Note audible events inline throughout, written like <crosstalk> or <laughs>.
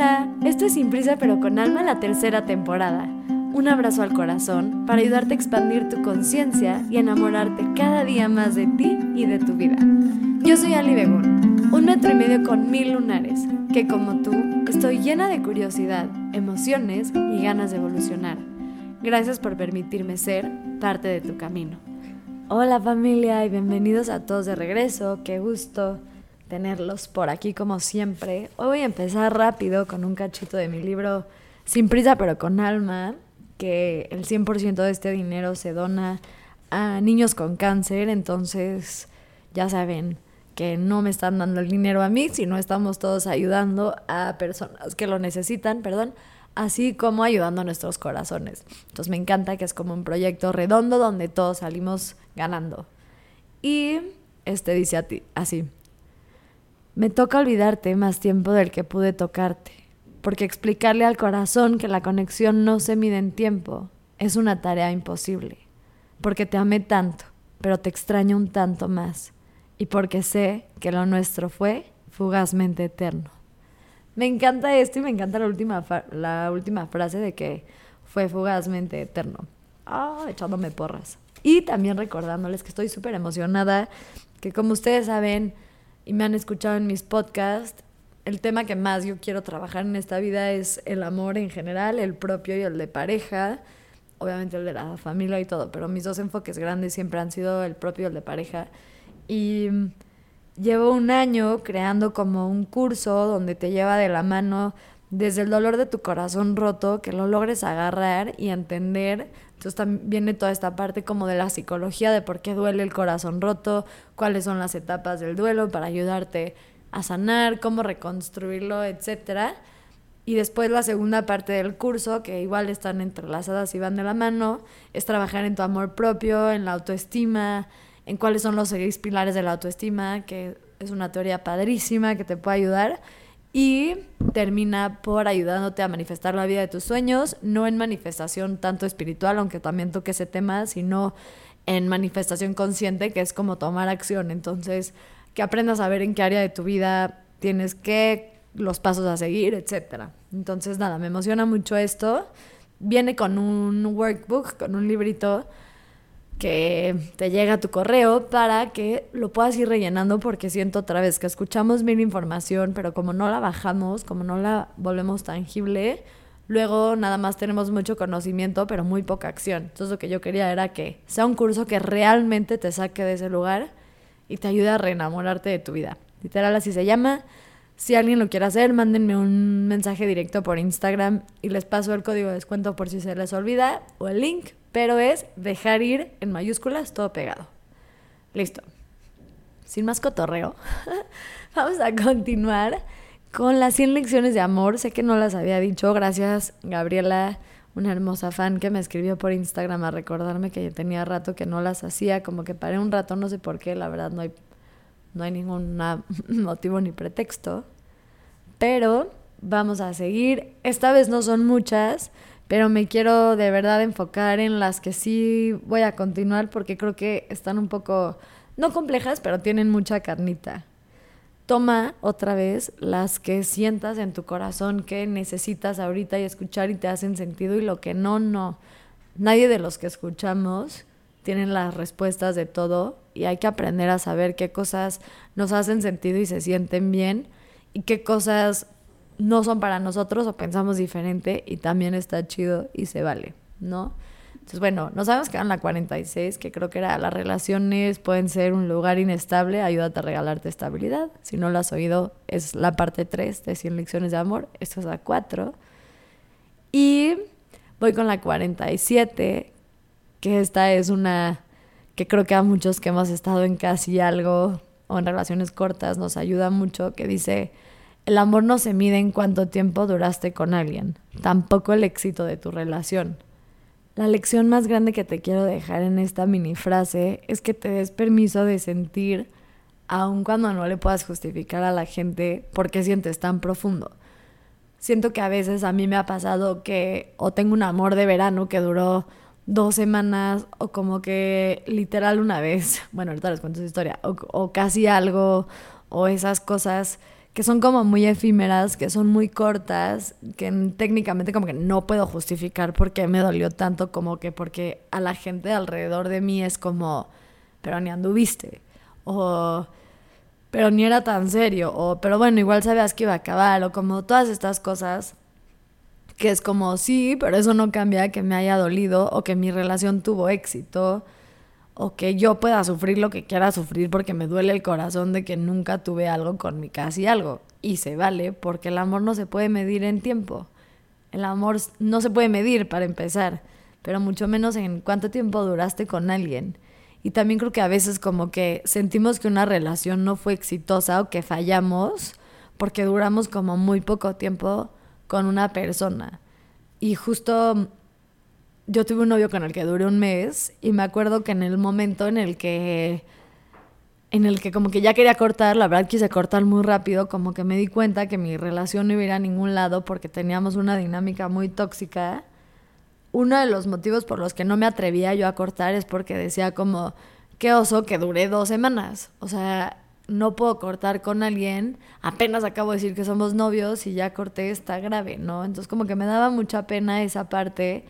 Hola, esto es Sin Prisa pero con Alma la tercera temporada. Un abrazo al corazón para ayudarte a expandir tu conciencia y enamorarte cada día más de ti y de tu vida. Yo soy Ali Begún, un metro y medio con mil lunares, que como tú estoy llena de curiosidad, emociones y ganas de evolucionar. Gracias por permitirme ser parte de tu camino. Hola familia y bienvenidos a todos de regreso, qué gusto tenerlos por aquí como siempre. Hoy voy a empezar rápido con un cachito de mi libro Sin prisa pero con alma, que el 100% de este dinero se dona a niños con cáncer, entonces ya saben que no me están dando el dinero a mí, sino estamos todos ayudando a personas que lo necesitan, perdón, así como ayudando a nuestros corazones. Entonces me encanta que es como un proyecto redondo donde todos salimos ganando. Y este dice a ti, así. Me toca olvidarte más tiempo del que pude tocarte, porque explicarle al corazón que la conexión no se mide en tiempo es una tarea imposible, porque te amé tanto, pero te extraño un tanto más, y porque sé que lo nuestro fue fugazmente eterno. Me encanta esto y me encanta la última, la última frase de que fue fugazmente eterno. Ah, echándome porras. Y también recordándoles que estoy súper emocionada, que como ustedes saben y me han escuchado en mis podcasts, el tema que más yo quiero trabajar en esta vida es el amor en general, el propio y el de pareja, obviamente el de la familia y todo, pero mis dos enfoques grandes siempre han sido el propio y el de pareja. Y llevo un año creando como un curso donde te lleva de la mano desde el dolor de tu corazón roto, que lo logres agarrar y entender. Entonces también viene toda esta parte como de la psicología, de por qué duele el corazón roto, cuáles son las etapas del duelo para ayudarte a sanar, cómo reconstruirlo, etcétera. Y después la segunda parte del curso, que igual están entrelazadas y van de la mano, es trabajar en tu amor propio, en la autoestima, en cuáles son los seis pilares de la autoestima, que es una teoría padrísima que te puede ayudar. Y termina por ayudándote a manifestar la vida de tus sueños, no en manifestación tanto espiritual, aunque también toque ese tema, sino en manifestación consciente, que es como tomar acción. Entonces, que aprendas a ver en qué área de tu vida tienes que, los pasos a seguir, etc. Entonces, nada, me emociona mucho esto. Viene con un workbook, con un librito que te llega tu correo para que lo puedas ir rellenando porque siento otra vez que escuchamos mil información, pero como no la bajamos, como no la volvemos tangible, luego nada más tenemos mucho conocimiento, pero muy poca acción. Entonces lo que yo quería era que sea un curso que realmente te saque de ese lugar y te ayude a reenamorarte de tu vida. Literal así se llama. Si alguien lo quiere hacer, mándenme un mensaje directo por Instagram y les paso el código de descuento por si se les olvida o el link pero es dejar ir en mayúsculas todo pegado. Listo. Sin más cotorreo, <laughs> vamos a continuar con las 100 lecciones de amor. Sé que no las había dicho, gracias Gabriela, una hermosa fan que me escribió por Instagram a recordarme que yo tenía rato que no las hacía, como que paré un rato, no sé por qué, la verdad no hay, no hay ningún <laughs> motivo ni pretexto. Pero vamos a seguir. Esta vez no son muchas, pero me quiero de verdad enfocar en las que sí voy a continuar porque creo que están un poco, no complejas, pero tienen mucha carnita. Toma otra vez las que sientas en tu corazón que necesitas ahorita y escuchar y te hacen sentido y lo que no, no. Nadie de los que escuchamos tienen las respuestas de todo y hay que aprender a saber qué cosas nos hacen sentido y se sienten bien y qué cosas no son para nosotros o pensamos diferente y también está chido y se vale, ¿no? Entonces, bueno, no sabemos que eran la 46, que creo que era las relaciones pueden ser un lugar inestable, ayúdate a regalarte estabilidad. Si no lo has oído, es la parte 3 de 100 lecciones de amor, esto es la 4. Y voy con la 47, que esta es una que creo que a muchos que hemos estado en casi algo o en relaciones cortas nos ayuda mucho, que dice el amor no se mide en cuánto tiempo duraste con alguien, tampoco el éxito de tu relación. La lección más grande que te quiero dejar en esta mini frase es que te des permiso de sentir, aun cuando no le puedas justificar a la gente por qué sientes tan profundo. Siento que a veces a mí me ha pasado que o tengo un amor de verano que duró dos semanas o como que literal una vez, <laughs> bueno, ahorita les cuento su historia, o, o casi algo, o esas cosas que son como muy efímeras, que son muy cortas, que técnicamente como que no puedo justificar por qué me dolió tanto, como que porque a la gente alrededor de mí es como, pero ni anduviste, o pero ni era tan serio, o pero bueno, igual sabías que iba a acabar, o como todas estas cosas que es como sí, pero eso no cambia que me haya dolido o que mi relación tuvo éxito o que yo pueda sufrir lo que quiera sufrir porque me duele el corazón de que nunca tuve algo con mi casi algo. Y se vale porque el amor no se puede medir en tiempo. El amor no se puede medir para empezar, pero mucho menos en cuánto tiempo duraste con alguien. Y también creo que a veces como que sentimos que una relación no fue exitosa o que fallamos porque duramos como muy poco tiempo con una persona. Y justo yo tuve un novio con el que duré un mes y me acuerdo que en el momento en el que en el que como que ya quería cortar, la verdad quise cortar muy rápido, como que me di cuenta que mi relación no iba a ir a ningún lado porque teníamos una dinámica muy tóxica. Uno de los motivos por los que no me atrevía yo a cortar es porque decía como, qué oso que duré dos semanas. O sea, no puedo cortar con alguien, apenas acabo de decir que somos novios y ya corté, está grave, ¿no? Entonces como que me daba mucha pena esa parte.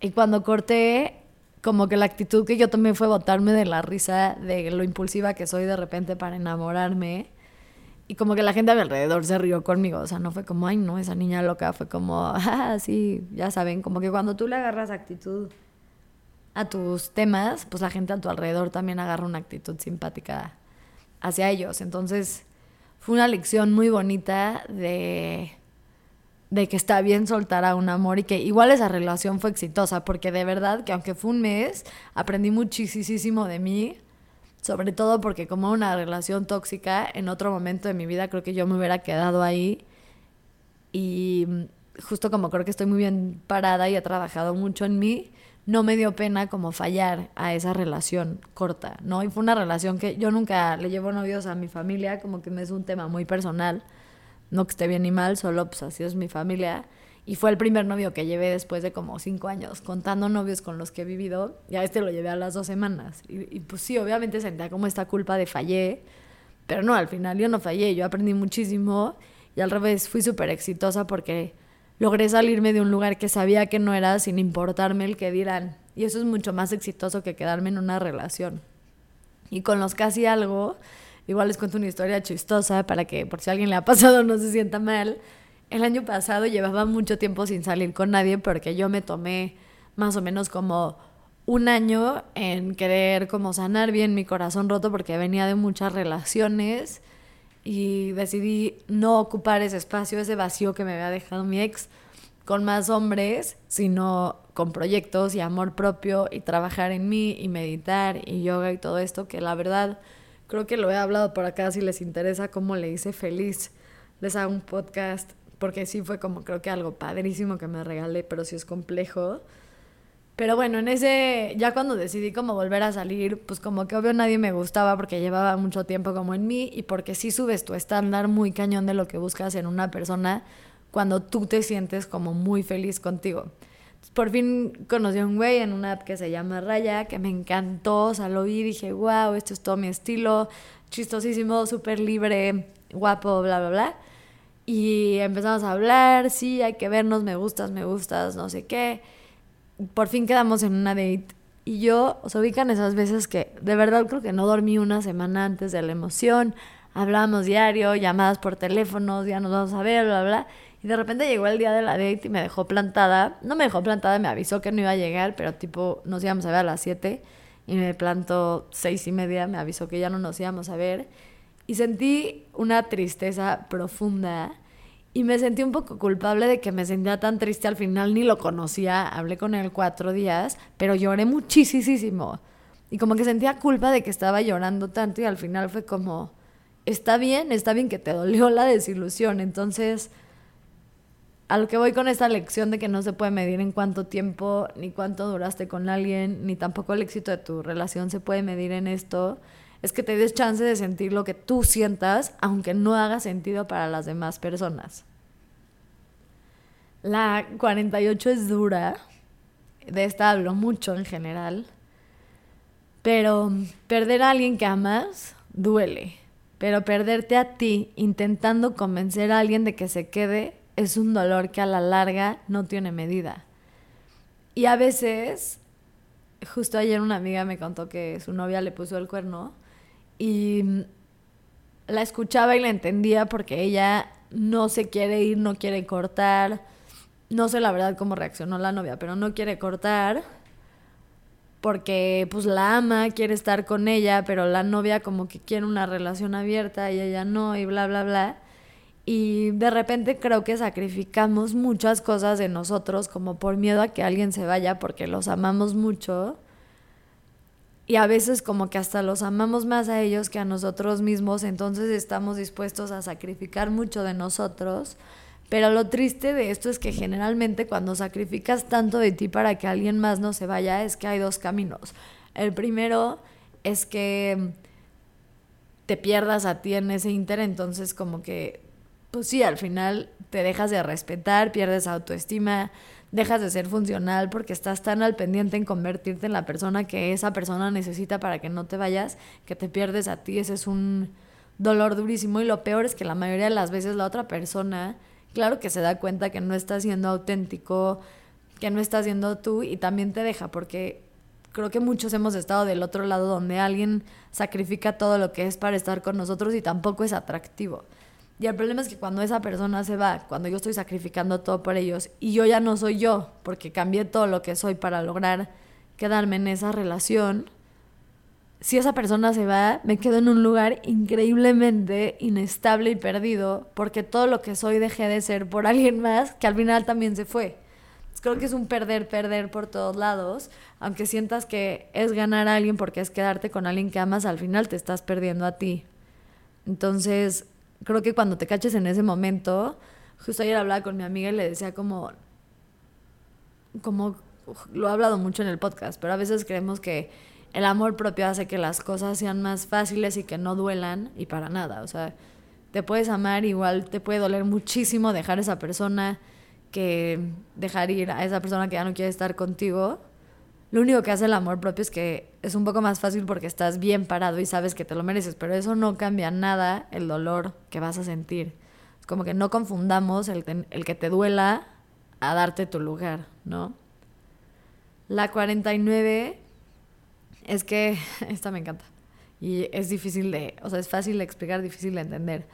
Y cuando corté, como que la actitud que yo tomé fue botarme de la risa de lo impulsiva que soy de repente para enamorarme. Y como que la gente a mi alrededor se rió conmigo. O sea, no fue como, ay, no, esa niña loca. Fue como, <laughs> ah, sí, ya saben. Como que cuando tú le agarras actitud a tus temas, pues la gente a tu alrededor también agarra una actitud simpática hacia ellos. Entonces, fue una lección muy bonita de, de que está bien soltar a un amor y que igual esa relación fue exitosa, porque de verdad que aunque fue un mes, aprendí muchísimo de mí, sobre todo porque como una relación tóxica, en otro momento de mi vida creo que yo me hubiera quedado ahí y justo como creo que estoy muy bien parada y he trabajado mucho en mí, no me dio pena como fallar a esa relación corta, ¿no? Y fue una relación que yo nunca le llevo novios a mi familia, como que me es un tema muy personal, no que esté bien ni mal, solo pues así es mi familia. Y fue el primer novio que llevé después de como cinco años, contando novios con los que he vivido. Y a este lo llevé a las dos semanas. Y, y pues sí, obviamente sentía como esta culpa de fallé, pero no, al final yo no fallé, yo aprendí muchísimo y al revés, fui súper exitosa porque logré salirme de un lugar que sabía que no era sin importarme el que dirán. Y eso es mucho más exitoso que quedarme en una relación. Y con los casi algo, igual les cuento una historia chistosa para que por si a alguien le ha pasado no se sienta mal. El año pasado llevaba mucho tiempo sin salir con nadie porque yo me tomé más o menos como un año en querer como sanar bien mi corazón roto porque venía de muchas relaciones y decidí no ocupar ese espacio, ese vacío que me había dejado mi ex con más hombres, sino con proyectos y amor propio y trabajar en mí y meditar y yoga y todo esto, que la verdad creo que lo he hablado por acá, si les interesa cómo le hice feliz, les hago un podcast, porque sí fue como creo que algo padrísimo que me regalé, pero sí es complejo. Pero bueno, en ese, ya cuando decidí como volver a salir, pues como que obvio nadie me gustaba porque llevaba mucho tiempo como en mí y porque sí subes tu estándar muy cañón de lo que buscas en una persona cuando tú te sientes como muy feliz contigo. Por fin conocí a un güey en una app que se llama Raya, que me encantó, o sea, lo vi dije, wow, esto es todo mi estilo, chistosísimo, súper libre, guapo, bla, bla, bla. Y empezamos a hablar, sí, hay que vernos, me gustas, me gustas, no sé qué por fin quedamos en una date. Y yo, os ubican esas veces que de verdad creo que no dormí una semana antes de la emoción. Hablábamos diario, llamadas por teléfono, ya nos vamos a ver, bla, bla. Y de repente llegó el día de la date y me dejó plantada. No me dejó plantada, me avisó que no iba a llegar, pero tipo nos íbamos a ver a las 7 y me plantó seis y media, me avisó que ya no nos íbamos a ver. Y sentí una tristeza profunda y me sentí un poco culpable de que me sentía tan triste al final, ni lo conocía, hablé con él cuatro días, pero lloré muchísimo. Y como que sentía culpa de que estaba llorando tanto y al final fue como, está bien, está bien que te dolió la desilusión. Entonces, a lo que voy con esta lección de que no se puede medir en cuánto tiempo, ni cuánto duraste con alguien, ni tampoco el éxito de tu relación se puede medir en esto, es que te des chance de sentir lo que tú sientas, aunque no haga sentido para las demás personas. La 48 es dura, de esta hablo mucho en general, pero perder a alguien que amas duele. pero perderte a ti intentando convencer a alguien de que se quede es un dolor que a la larga no tiene medida. Y a veces, justo ayer una amiga me contó que su novia le puso el cuerno y la escuchaba y la entendía porque ella no se quiere ir, no quiere cortar. No sé la verdad cómo reaccionó la novia, pero no quiere cortar porque pues la ama, quiere estar con ella, pero la novia como que quiere una relación abierta y ella no y bla, bla, bla. Y de repente creo que sacrificamos muchas cosas de nosotros como por miedo a que alguien se vaya porque los amamos mucho. Y a veces como que hasta los amamos más a ellos que a nosotros mismos, entonces estamos dispuestos a sacrificar mucho de nosotros. Pero lo triste de esto es que generalmente cuando sacrificas tanto de ti para que alguien más no se vaya, es que hay dos caminos. El primero es que te pierdas a ti en ese inter, entonces como que pues sí, al final te dejas de respetar, pierdes autoestima, dejas de ser funcional porque estás tan al pendiente en convertirte en la persona que esa persona necesita para que no te vayas, que te pierdes a ti. Ese es un dolor durísimo y lo peor es que la mayoría de las veces la otra persona, claro que se da cuenta que no está siendo auténtico, que no está siendo tú y también te deja porque creo que muchos hemos estado del otro lado donde alguien sacrifica todo lo que es para estar con nosotros y tampoco es atractivo. Y el problema es que cuando esa persona se va, cuando yo estoy sacrificando todo por ellos y yo ya no soy yo, porque cambié todo lo que soy para lograr quedarme en esa relación, si esa persona se va, me quedo en un lugar increíblemente inestable y perdido, porque todo lo que soy dejé de ser por <laughs> alguien más que al final también se fue. creo que es un perder, perder por todos lados, aunque sientas que es ganar a alguien porque es quedarte con alguien que amas, al final te estás perdiendo a ti. Entonces, creo que cuando te caches en ese momento, justo ayer hablaba con mi amiga y le decía como, como lo he hablado mucho en el podcast, pero a veces creemos que el amor propio hace que las cosas sean más fáciles y que no duelan y para nada, o sea, te puedes amar, igual te puede doler muchísimo dejar esa persona que dejar ir a esa persona que ya no quiere estar contigo, lo único que hace el amor propio es que es un poco más fácil porque estás bien parado y sabes que te lo mereces, pero eso no cambia nada el dolor que vas a sentir. Es como que no confundamos el, el que te duela a darte tu lugar, ¿no? La 49 es que, <laughs> esta me encanta, y es difícil de, o sea, es fácil de explicar, difícil de entender.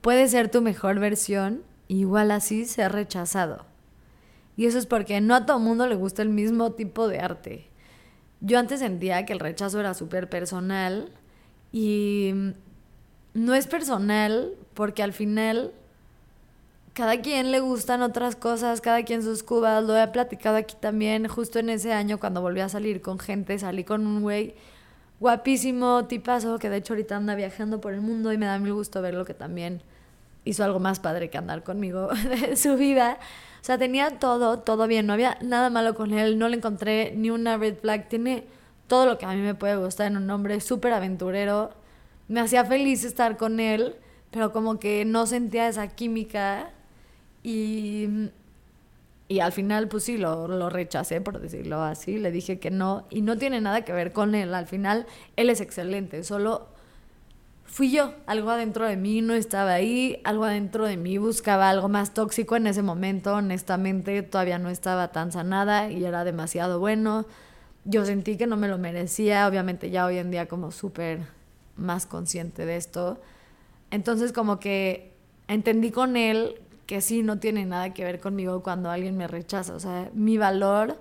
Puede ser tu mejor versión, igual así ser rechazado. Y eso es porque no a todo mundo le gusta el mismo tipo de arte. Yo antes sentía que el rechazo era súper personal y no es personal porque al final cada quien le gustan otras cosas, cada quien sus cubas. Lo he platicado aquí también, justo en ese año cuando volví a salir con gente, salí con un güey guapísimo, tipazo, que de hecho ahorita anda viajando por el mundo y me da mil gusto verlo que también hizo algo más padre que andar conmigo <laughs> de su vida. O sea, tenía todo, todo bien, no había nada malo con él, no le encontré ni una red flag, tiene todo lo que a mí me puede gustar en un hombre súper aventurero. Me hacía feliz estar con él, pero como que no sentía esa química y, y al final pues sí, lo, lo rechacé, por decirlo así, le dije que no y no tiene nada que ver con él, al final él es excelente, solo fui yo, algo adentro de mí no estaba ahí, algo adentro de mí buscaba algo más tóxico en ese momento, honestamente todavía no estaba tan sanada y era demasiado bueno. Yo sentí que no me lo merecía, obviamente ya hoy en día como súper más consciente de esto. Entonces como que entendí con él que sí, no tiene nada que ver conmigo cuando alguien me rechaza. O sea, mi valor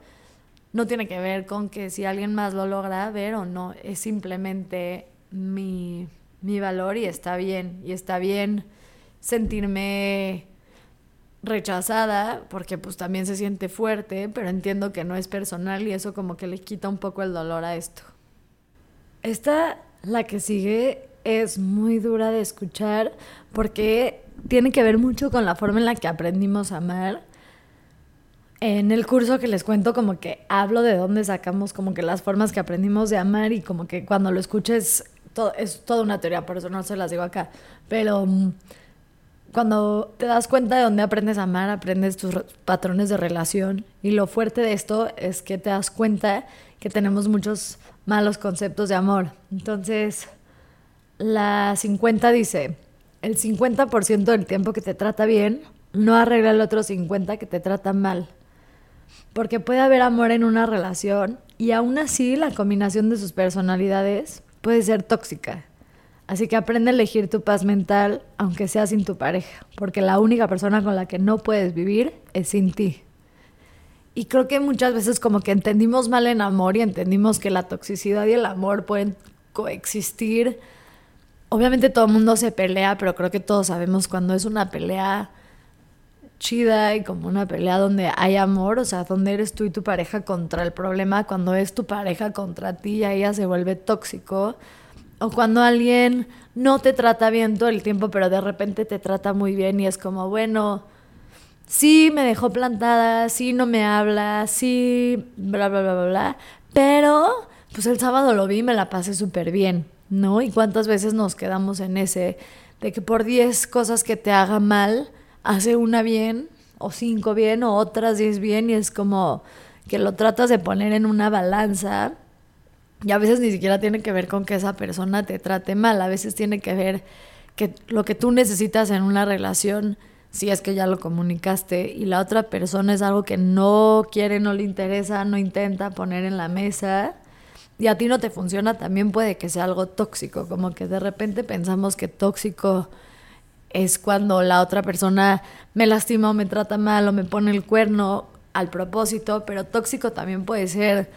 no tiene que ver con que si alguien más lo logra ver o no, es simplemente mi mi valor y está bien. Y está bien sentirme rechazada porque pues también se siente fuerte, pero entiendo que no es personal y eso como que le quita un poco el dolor a esto. Esta, la que sigue, es muy dura de escuchar porque tiene que ver mucho con la forma en la que aprendimos a amar. En el curso que les cuento como que hablo de dónde sacamos como que las formas que aprendimos de amar y como que cuando lo escuches es toda una teoría, por eso no se las digo acá. Pero mm, cuando te das cuenta de dónde aprendes a amar, aprendes tus patrones de relación. Y lo fuerte de esto es que te das cuenta que tenemos muchos malos conceptos de amor. Entonces, La 50 dice, el 50% del tiempo que te trata bien no arregla el otro 50 que te trata mal. Porque puede haber amor en una relación y aún así la combinación de sus personalidades puede ser tóxica. Así que aprende a elegir tu paz mental aunque sea sin tu pareja, porque la única persona con la que no puedes vivir es sin ti. Y creo que muchas veces como que entendimos mal en amor y entendimos que la toxicidad y el amor pueden coexistir. Obviamente todo el mundo se pelea, pero creo que todos sabemos cuando es una pelea chida y como una pelea donde hay amor, o sea, donde eres tú y tu pareja contra el problema, cuando es tu pareja contra ti y ella se vuelve tóxico, o cuando alguien no te trata bien todo el tiempo, pero de repente te trata muy bien y es como, bueno, sí me dejó plantada, sí no me habla, sí, bla, bla, bla, bla, bla, pero pues el sábado lo vi y me la pasé súper bien, ¿no? Y cuántas veces nos quedamos en ese, de que por 10 cosas que te haga mal, hace una bien, o cinco bien, o otras 10 bien, y es como que lo tratas de poner en una balanza. Y a veces ni siquiera tiene que ver con que esa persona te trate mal, a veces tiene que ver que lo que tú necesitas en una relación, si es que ya lo comunicaste, y la otra persona es algo que no quiere, no le interesa, no intenta poner en la mesa, y a ti no te funciona, también puede que sea algo tóxico, como que de repente pensamos que tóxico es cuando la otra persona me lastima o me trata mal o me pone el cuerno al propósito, pero tóxico también puede ser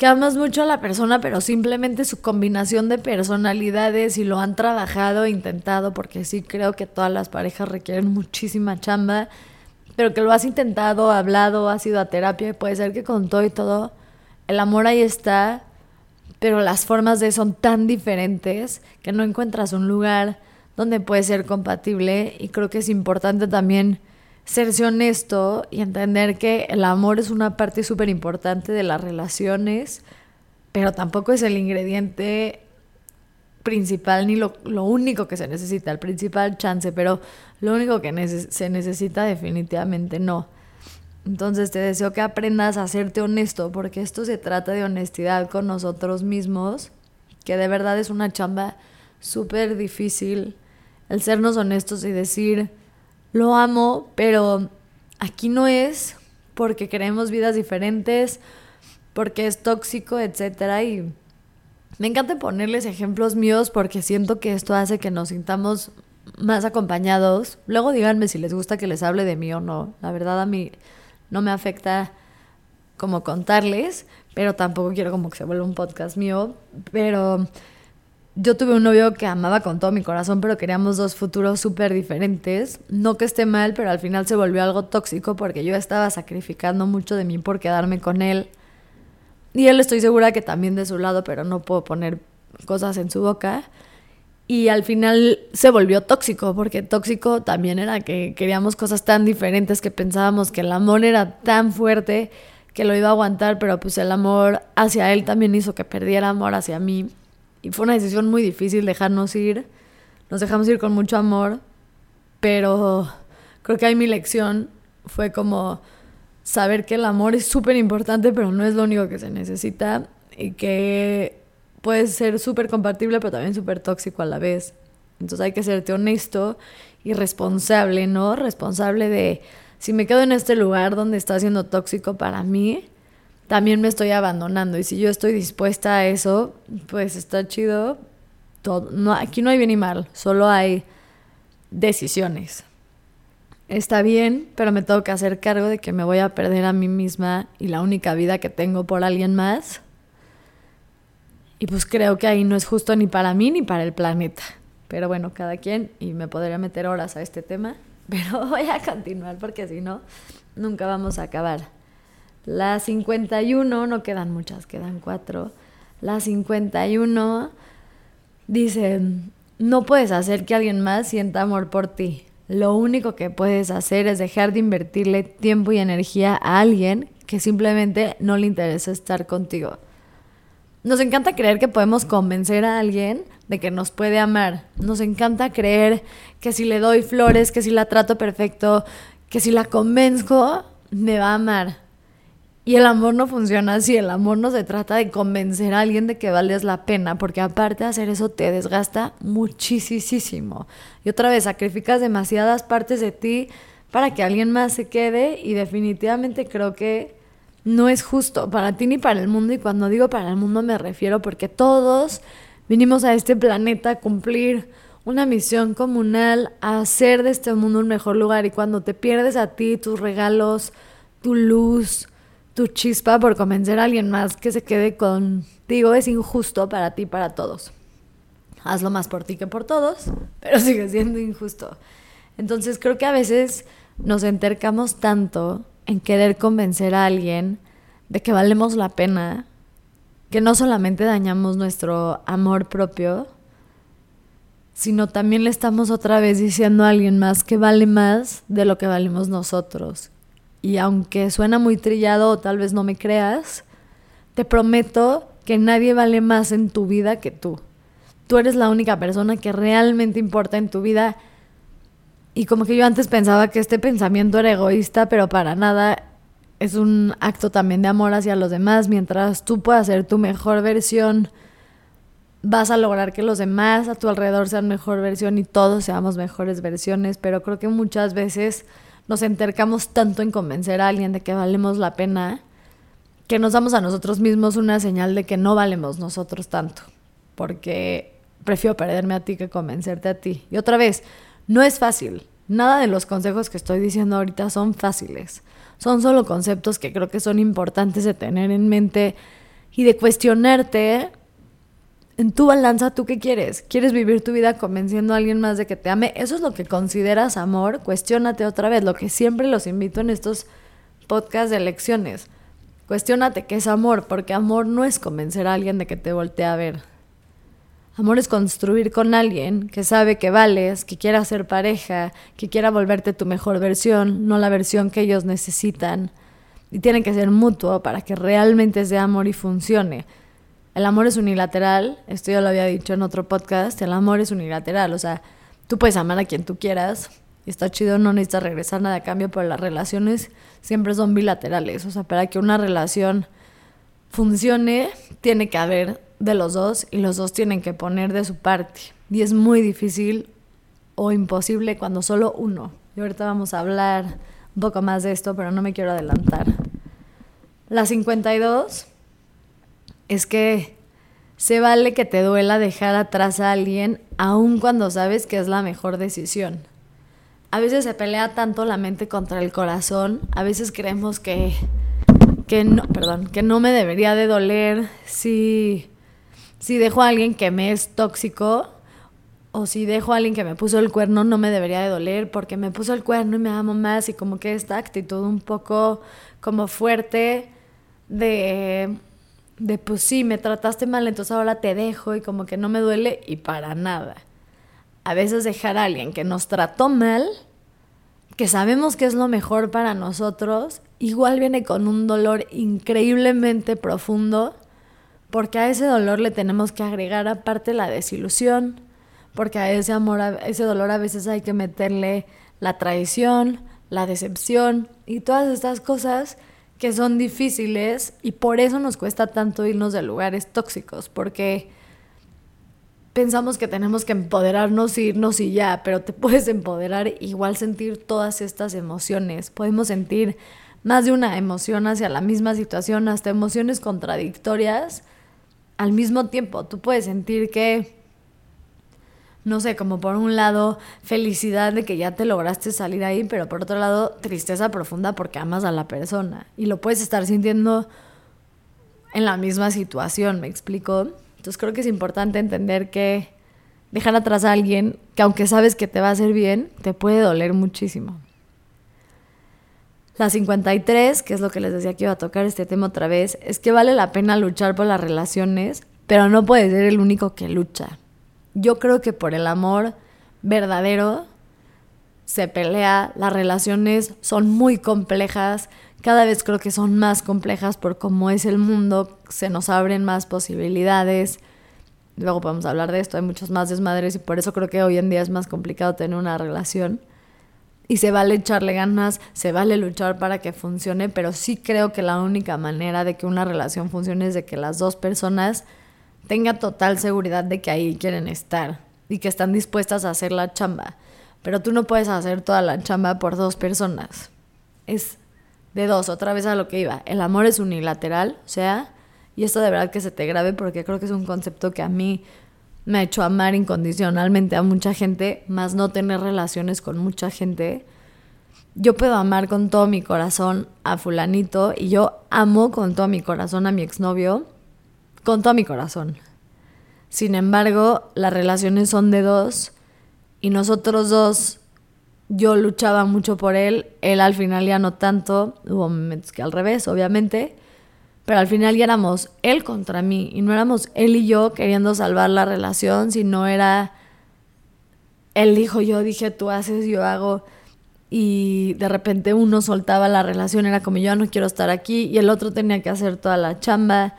que amas mucho a la persona, pero simplemente su combinación de personalidades y lo han trabajado e intentado, porque sí creo que todas las parejas requieren muchísima chamba, pero que lo has intentado, hablado, has ido a terapia y puede ser que con todo y todo, el amor ahí está, pero las formas de son tan diferentes que no encuentras un lugar donde puede ser compatible y creo que es importante también serse honesto y entender que el amor es una parte súper importante de las relaciones, pero tampoco es el ingrediente principal ni lo, único que se necesita, el principal chance, pero lo único que se necesita definitivamente no. Entonces te deseo que aprendas a serte honesto, porque esto se trata de honestidad con nosotros mismos, que de verdad es una chamba súper difícil el sernos honestos y decir, lo amo, pero aquí no es porque queremos vidas diferentes, porque es tóxico, etcétera y me encanta ponerles ejemplos míos porque siento que esto hace que nos sintamos más acompañados. Luego díganme si les gusta que les hable de mí o no. La verdad a mí no me afecta como contarles, pero tampoco quiero como que se vuelva un podcast mío, pero yo tuve un novio que amaba con todo mi corazón, pero queríamos dos futuros súper diferentes. No que esté mal, pero al final se volvió algo tóxico porque yo estaba sacrificando mucho de mí por quedarme con él. Y él estoy segura que también de su lado, pero no puedo poner cosas en su boca. Y al final se volvió tóxico, porque tóxico también era que queríamos cosas tan diferentes que pensábamos que el amor era tan fuerte que lo iba a aguantar, pero pues el amor hacia él también hizo que perdiera amor hacia mí. Y fue una decisión muy difícil dejarnos ir. Nos dejamos ir con mucho amor, pero creo que ahí mi lección fue como saber que el amor es súper importante, pero no es lo único que se necesita y que puede ser súper compatible, pero también súper tóxico a la vez. Entonces hay que serte honesto y responsable, ¿no? Responsable de si me quedo en este lugar donde está siendo tóxico para mí, también me estoy abandonando. Y si yo estoy dispuesta a eso, pues está chido. No, aquí no hay bien y mal, solo hay decisiones. Está bien, pero me tengo que hacer cargo de que me voy a perder a mí misma y la única vida que tengo por alguien más. Y pues creo que ahí no es justo ni para mí ni para el planeta. Pero bueno, cada quien, y me podría meter horas a este tema, <laughs> pero voy a continuar porque si no, nunca vamos a acabar. La 51, no quedan muchas, quedan cuatro. La 51 dice, no puedes hacer que alguien más sienta amor por ti. Lo único que puedes hacer es dejar de invertirle tiempo y energía a alguien que simplemente no le interesa estar contigo. Nos encanta creer que podemos convencer a alguien de que nos puede amar. Nos encanta creer que si le doy flores, que si la trato perfecto, que si la convenzco, me va a amar. Y el amor no funciona así, el amor no se trata de convencer a alguien de que vales la pena, porque aparte de hacer eso te desgasta muchísimo. Y otra vez, sacrificas demasiadas partes de ti para que alguien más se quede y definitivamente creo que no es justo para ti ni para el mundo. Y cuando digo para el mundo me refiero porque todos vinimos a este planeta a cumplir una misión comunal, a hacer de este mundo un mejor lugar. Y cuando te pierdes a ti, tus regalos, tu luz, tu chispa por convencer a alguien más que se quede contigo, es injusto para ti y para todos. Hazlo más por ti que por todos, pero <laughs> sigue siendo injusto. Entonces creo que a veces nos entercamos tanto en querer convencer a alguien de que valemos la pena, que no solamente dañamos nuestro amor propio, sino también le estamos otra vez diciendo a alguien más que vale más de lo que valemos nosotros. Y aunque suena muy trillado o tal vez no me creas, te prometo que nadie vale más en tu vida que tú. Tú eres la única persona que realmente importa en tu vida y como que yo antes pensaba que este pensamiento era egoísta, pero para nada es un acto también de amor hacia los demás. Mientras tú puedas ser tu mejor versión, vas a lograr que los demás a tu alrededor sean mejor versión y todos seamos mejores versiones. Pero creo que muchas veces nos entercamos tanto en convencer a alguien de que valemos la pena que nos damos a nosotros mismos una señal de que no valemos nosotros tanto. Porque prefiero perderme a ti que convencerte a ti. Y otra vez, no es fácil. Nada de los consejos que estoy diciendo ahorita son fáciles. Son solo conceptos que creo que son importantes de tener en mente y de cuestionarte en tu balanza, ¿tú qué quieres? ¿Quieres vivir tu vida convenciendo a alguien más de que te ame? ¿Eso es lo que consideras amor? Cuestiónate otra vez, lo que siempre los invito en estos podcasts de lecciones. Cuestiónate qué es amor, porque amor no es convencer a alguien de que te voltee a ver. Amor es construir con alguien que sabe que vales, que quiera ser pareja, que quiera volverte tu mejor versión, no la versión que ellos necesitan. Y tiene que ser mutuo para que realmente sea amor y funcione. El amor es unilateral, esto ya lo había dicho en otro podcast, el amor es unilateral, o sea, tú puedes amar a quien tú quieras, y está chido, no necesitas regresar nada a cambio, pero las relaciones siempre son bilaterales, o sea, para que una relación funcione, tiene que haber de los dos y los dos tienen que poner de su parte. Y es muy difícil o imposible cuando solo uno. Y ahorita vamos a hablar un poco más de esto, pero no me quiero adelantar. La 52 es que se vale que te duela dejar atrás a alguien aun cuando sabes que es la mejor decisión. A veces se pelea tanto la mente contra el corazón, a veces creemos que que no, perdón, que no me debería de doler si si dejo a alguien que me es tóxico o si dejo a alguien que me puso el cuerno, no me debería de doler porque me puso el cuerno y me amo más y como que esta actitud un poco como fuerte de, de pues sí, me trataste mal, entonces ahora te dejo y como que no me duele y para nada. A veces dejar a alguien que nos trató mal, que sabemos que es lo mejor para nosotros, igual viene con un dolor increíblemente profundo porque a ese dolor le tenemos que agregar aparte la desilusión, porque a ese amor, a ese dolor a veces hay que meterle la traición, la decepción y todas estas cosas que son difíciles y por eso nos cuesta tanto irnos de lugares tóxicos, porque pensamos que tenemos que empoderarnos, irnos y ya, pero te <laughs> puedes empoderar igual sentir todas estas emociones. Podemos sentir más de una emoción hacia la misma situación, hasta emociones contradictorias al mismo tiempo tú puedes sentir que, no sé, como por un lado felicidad de que ya te lograste salir ahí, pero por otro lado tristeza profunda porque amas a la persona. Y lo puedes estar sintiendo en la misma situación, ¿me explico? Entonces creo que es importante entender que dejar atrás a alguien que aunque sabes que te va a hacer bien, te puede doler muchísimo. La 53, que es lo que les decía que iba a tocar este tema otra vez, es que vale la pena luchar por las relaciones, pero no puedes ser el único que lucha. Yo creo que por el amor verdadero se pelea, las relaciones son muy complejas, cada vez creo que son más complejas por cómo es el mundo, se nos abren más posibilidades. Luego podemos hablar de esto, hay muchos más desmadres y por eso creo que hoy en día es más complicado tener una relación. y se vale echarle ganas, se vale luchar para que funcione, pero sí creo que la única manera de que una relación funcione es de que las dos personas tengan total seguridad de que ahí quieren estar y que están dispuestas a hacer la chamba. Pero tú no puedes hacer toda la chamba por dos personas. Es de dos, otra vez a lo que iba. El amor es unilateral, o sea, y esto de verdad que se te grabe porque creo que es un concepto que a mí me ha hecho amar incondicionalmente a mucha gente, más no tener relaciones con mucha gente. Yo puedo amar con todo mi corazón a fulanito y yo amo con todo mi corazón a mi exnovio, con todo mi corazón. Sin embargo, las relaciones son de dos y nosotros dos, yo luchaba mucho por él, él al final ya no tanto, hubo momentos que al revés, obviamente, pero al final ya éramos él contra mí y no éramos él y yo queriendo salvar la relación, sino era él dijo, yo dije, tú haces, yo hago y de repente uno soltaba la relación, era como yo no quiero estar aquí y el otro tenía que hacer toda la chamba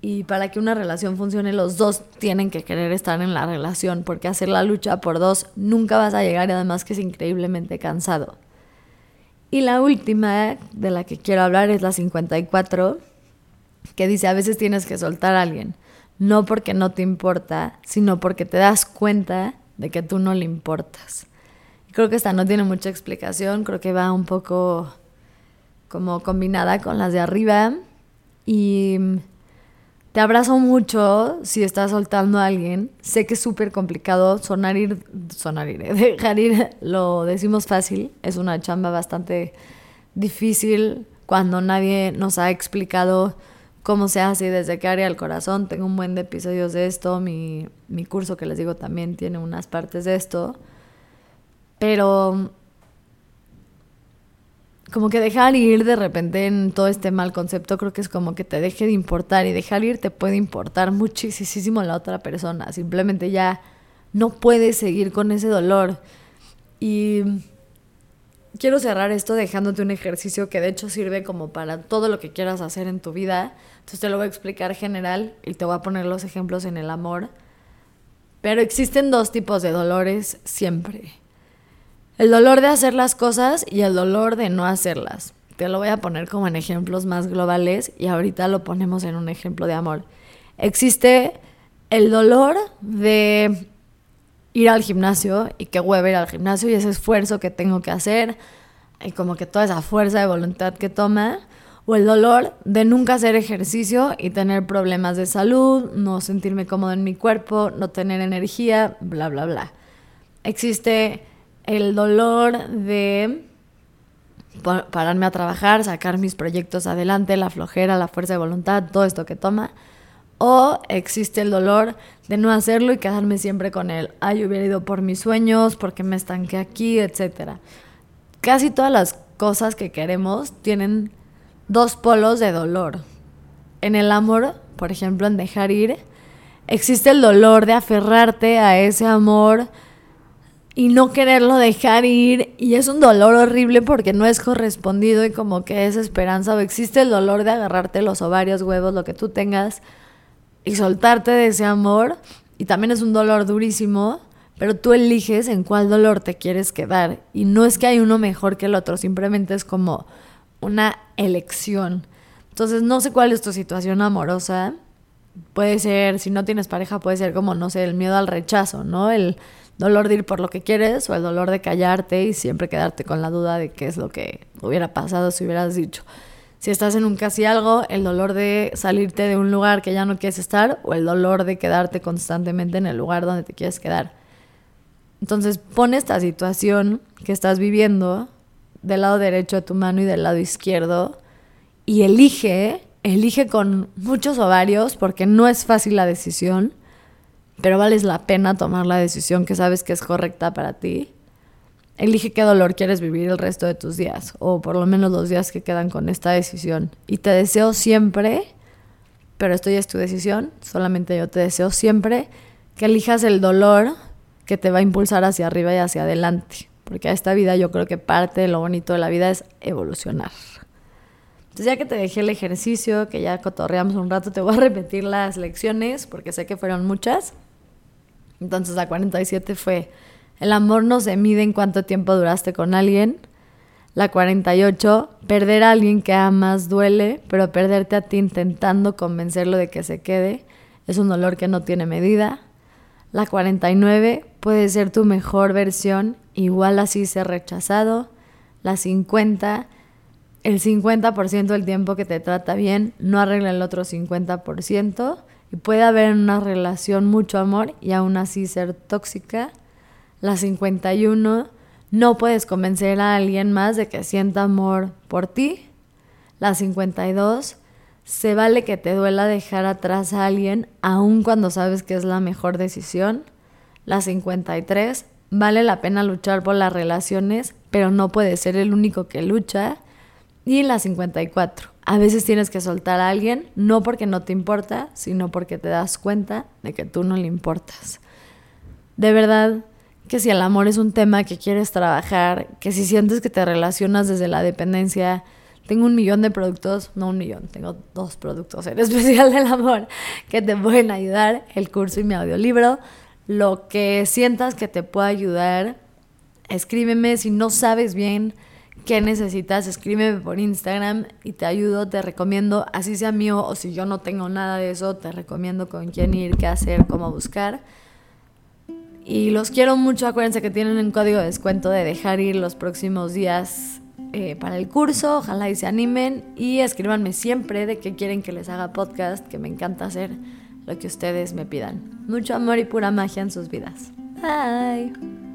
y para que una relación funcione los dos tienen que querer estar en la relación porque hacer la lucha por dos nunca vas a llegar y además que es increíblemente cansado. Y la última de la que quiero hablar es la 54 que dice a veces tienes que soltar a alguien, no porque no te importa, sino porque te das cuenta de que tú no le importas. Creo que esta no tiene mucha explicación, creo que va un poco como combinada con las de arriba y te abrazo mucho si estás soltando a alguien. Sé que es súper complicado sonar ir, sonar ir, <laughs> dejar ir, lo decimos fácil, es una chamba bastante difícil cuando nadie nos ha explicado cómo se hace desde qué área del corazón. Tengo un buen de episodios de esto, mi, mi curso que les digo también tiene unas partes de esto. Pero como que dejar ir de repente en todo este mal concepto creo que es como que te deje de importar y dejar ir te puede importar muchísimo la otra persona. Simplemente ya no puedes seguir con ese dolor. Y quiero cerrar esto dejándote un ejercicio que de hecho sirve como para todo lo que quieras hacer en tu vida. Entonces te lo voy a explicar general y te voy a poner los ejemplos en el amor. Pero existen dos tipos de dolores siempre. El dolor de hacer las cosas y el dolor de no hacerlas. Te lo voy a poner como en ejemplos más globales y ahorita lo ponemos en un ejemplo de amor. Existe el dolor de ir al gimnasio y que hueva ir al gimnasio y ese esfuerzo que tengo que hacer y como que toda esa fuerza de voluntad que toma o el dolor de nunca hacer ejercicio y tener problemas de salud, no sentirme cómodo en mi cuerpo, no tener energía, bla, bla, bla. Existe el dolor de pararme a trabajar, sacar mis proyectos adelante, la flojera, la fuerza de voluntad, todo esto que toma. O existe el dolor de no hacerlo y quedarme siempre con él. Ay, hubiera ido por mis sueños, porque me estanqué aquí, etc. Casi todas las cosas que queremos tienen dos polos de dolor. En el amor, por ejemplo, en dejar ir, existe el dolor de aferrarte a ese amor y no quererlo dejar ir y es un dolor horrible porque no es correspondido y como que es esperanza o existe el dolor de agarrarte los ovarios, huevos, lo que tú tengas y soltarte de ese amor y también es un dolor durísimo, pero tú eliges en cuál dolor te quieres quedar y no es que hay uno mejor que el otro, simplemente es como una elección. Entonces, no sé cuál es tu situación amorosa. Puede ser, si no tienes pareja, puede ser como, no sé, el miedo al rechazo, ¿no? El dolor de ir por lo que quieres o el dolor de callarte y siempre quedarte con la duda de qué es lo que hubiera pasado si hubieras dicho. Si estás en un casi algo, el dolor de salirte de un lugar que ya no quieres estar o el dolor de quedarte constantemente en el lugar donde te quieres quedar. Entonces, pon esta situación que estás viviendo del lado derecho de tu mano y del lado izquierdo y elige, elige con muchos ovarios porque no es fácil la decisión, pero vales la pena tomar la decisión que sabes que es correcta para ti. Elige qué dolor quieres vivir el resto de tus días o por lo menos los días que quedan con esta decisión. Y te deseo siempre, pero esto ya es tu decisión, solamente yo te deseo siempre que elijas el dolor que te va a impulsar hacia arriba y hacia adelante porque a esta vida yo creo que parte de lo bonito de la vida es evolucionar. Ya que te dejé el ejercicio, que ya cotorreamos un rato, te voy a <laughs> repetir las lecciones porque sé que fueron muchas. Entonces la 47 fue El amor no se mide en cuánto tiempo duraste con alguien. La 48, perder a alguien que amas duele, pero perderte a ti intentando convencerlo de que se quede es un dolor que no tiene medida. La 49 puede ser tu mejor versión, igual así ser rechazado. La 50, el 50% del tiempo que te trata bien no arregla el otro 50% y puede haber en una relación mucho amor y aún así ser tóxica. La 51, no puedes convencer a alguien más de que sienta amor por ti. La 52, se vale que te duela dejar atrás a alguien aun cuando sabes que es la mejor decisión. La 53, vale la pena luchar por las relaciones, pero no puedes ser el único que lucha. Y la 54, a veces tienes que soltar a alguien, no porque no te importa, sino porque te das cuenta de que tú no le importas. De verdad, que si el amor es un tema que quieres trabajar, que si sientes que te relacionas desde la dependencia, tengo un millón de productos, no un millón, tengo dos productos en <laughs> especial del amor que te pueden ayudar, el curso y mi audiolibro. Lo que sientas que te pueda ayudar, escríbeme si no sabes bien qué necesitas, escríbeme por Instagram y te ayudo, te recomiendo, así sea mío o si yo no tengo nada de eso, te recomiendo con quién ir, qué hacer, cómo buscar. Y los quiero mucho. Acuérdense que tienen un código de descuento de dejar ir los próximos días eh, para el curso. Ojalá y se animen. Y escríbanme siempre de qué quieren que les haga podcast, que me encanta hacer lo que ustedes me pidan. Mucho amor y pura magia en sus vidas. Bye.